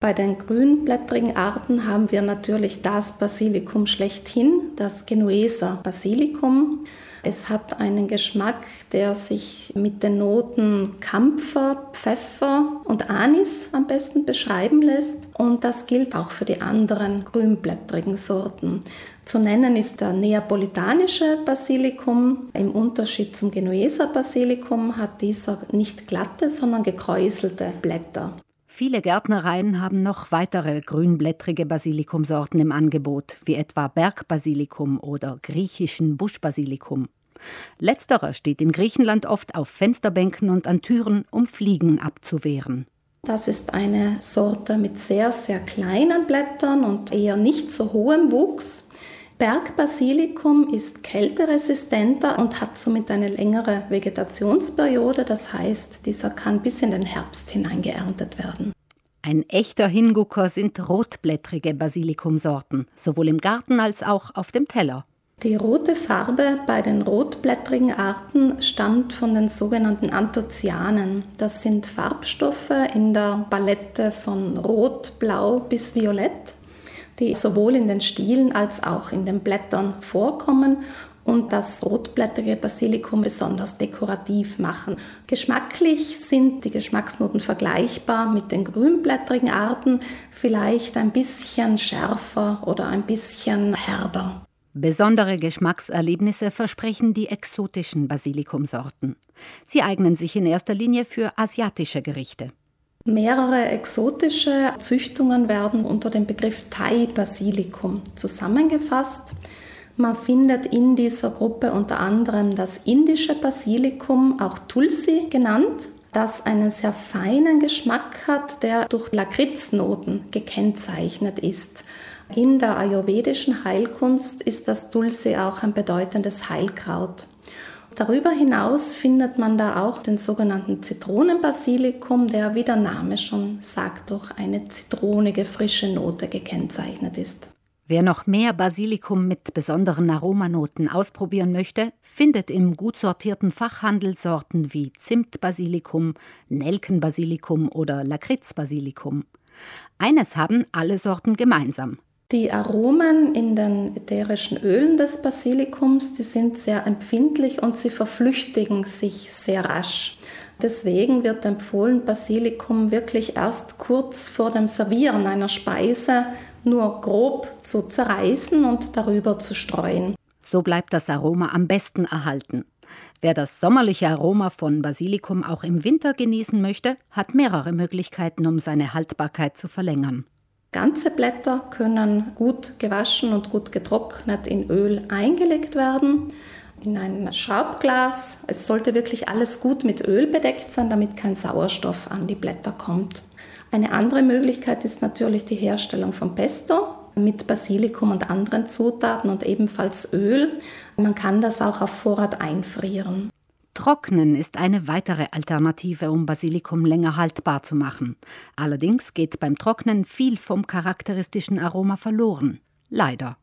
Bei den grünblättrigen Arten haben wir natürlich das Basilikum schlechthin, das Genueser Basilikum. Es hat einen Geschmack, der sich mit den Noten Kampfer, Pfeffer und Anis am besten beschreiben lässt. Und das gilt auch für die anderen grünblättrigen Sorten. Zu nennen ist der neapolitanische Basilikum. Im Unterschied zum Genueser Basilikum hat dieser nicht glatte, sondern gekräuselte Blätter. Viele Gärtnereien haben noch weitere grünblättrige Basilikumsorten im Angebot, wie etwa Bergbasilikum oder griechischen Buschbasilikum. Letzterer steht in Griechenland oft auf Fensterbänken und an Türen, um Fliegen abzuwehren. Das ist eine Sorte mit sehr, sehr kleinen Blättern und eher nicht so hohem Wuchs. Bergbasilikum ist kälteresistenter und hat somit eine längere Vegetationsperiode. Das heißt, dieser kann bis in den Herbst hinein geerntet werden. Ein echter Hingucker sind rotblättrige Basilikumsorten, sowohl im Garten als auch auf dem Teller. Die rote Farbe bei den rotblättrigen Arten stammt von den sogenannten Anthoцyanen. Das sind Farbstoffe in der Palette von Rot, Blau bis Violett die sowohl in den Stielen als auch in den Blättern vorkommen und das rotblättrige Basilikum besonders dekorativ machen. Geschmacklich sind die Geschmacksnoten vergleichbar mit den grünblättrigen Arten, vielleicht ein bisschen schärfer oder ein bisschen herber. Besondere Geschmackserlebnisse versprechen die exotischen Basilikumsorten. Sie eignen sich in erster Linie für asiatische Gerichte. Mehrere exotische Züchtungen werden unter dem Begriff Thai Basilikum zusammengefasst. Man findet in dieser Gruppe unter anderem das indische Basilikum, auch Tulsi genannt, das einen sehr feinen Geschmack hat, der durch Lakritznoten gekennzeichnet ist. In der ayurvedischen Heilkunst ist das Tulsi auch ein bedeutendes Heilkraut. Darüber hinaus findet man da auch den sogenannten Zitronenbasilikum, der, wie der Name schon sagt, durch eine zitronige frische Note gekennzeichnet ist. Wer noch mehr Basilikum mit besonderen Aromanoten ausprobieren möchte, findet im gut sortierten Fachhandel Sorten wie Zimtbasilikum, Nelkenbasilikum oder Lakritzbasilikum. Eines haben alle Sorten gemeinsam. Die Aromen in den ätherischen Ölen des Basilikums, die sind sehr empfindlich und sie verflüchtigen sich sehr rasch. Deswegen wird empfohlen, Basilikum wirklich erst kurz vor dem Servieren einer Speise nur grob zu zerreißen und darüber zu streuen. So bleibt das Aroma am besten erhalten. Wer das sommerliche Aroma von Basilikum auch im Winter genießen möchte, hat mehrere Möglichkeiten, um seine Haltbarkeit zu verlängern. Ganze Blätter können gut gewaschen und gut getrocknet in Öl eingelegt werden. In ein Schraubglas. Es sollte wirklich alles gut mit Öl bedeckt sein, damit kein Sauerstoff an die Blätter kommt. Eine andere Möglichkeit ist natürlich die Herstellung von Pesto mit Basilikum und anderen Zutaten und ebenfalls Öl. Man kann das auch auf Vorrat einfrieren. Trocknen ist eine weitere Alternative, um Basilikum länger haltbar zu machen. Allerdings geht beim Trocknen viel vom charakteristischen Aroma verloren. Leider.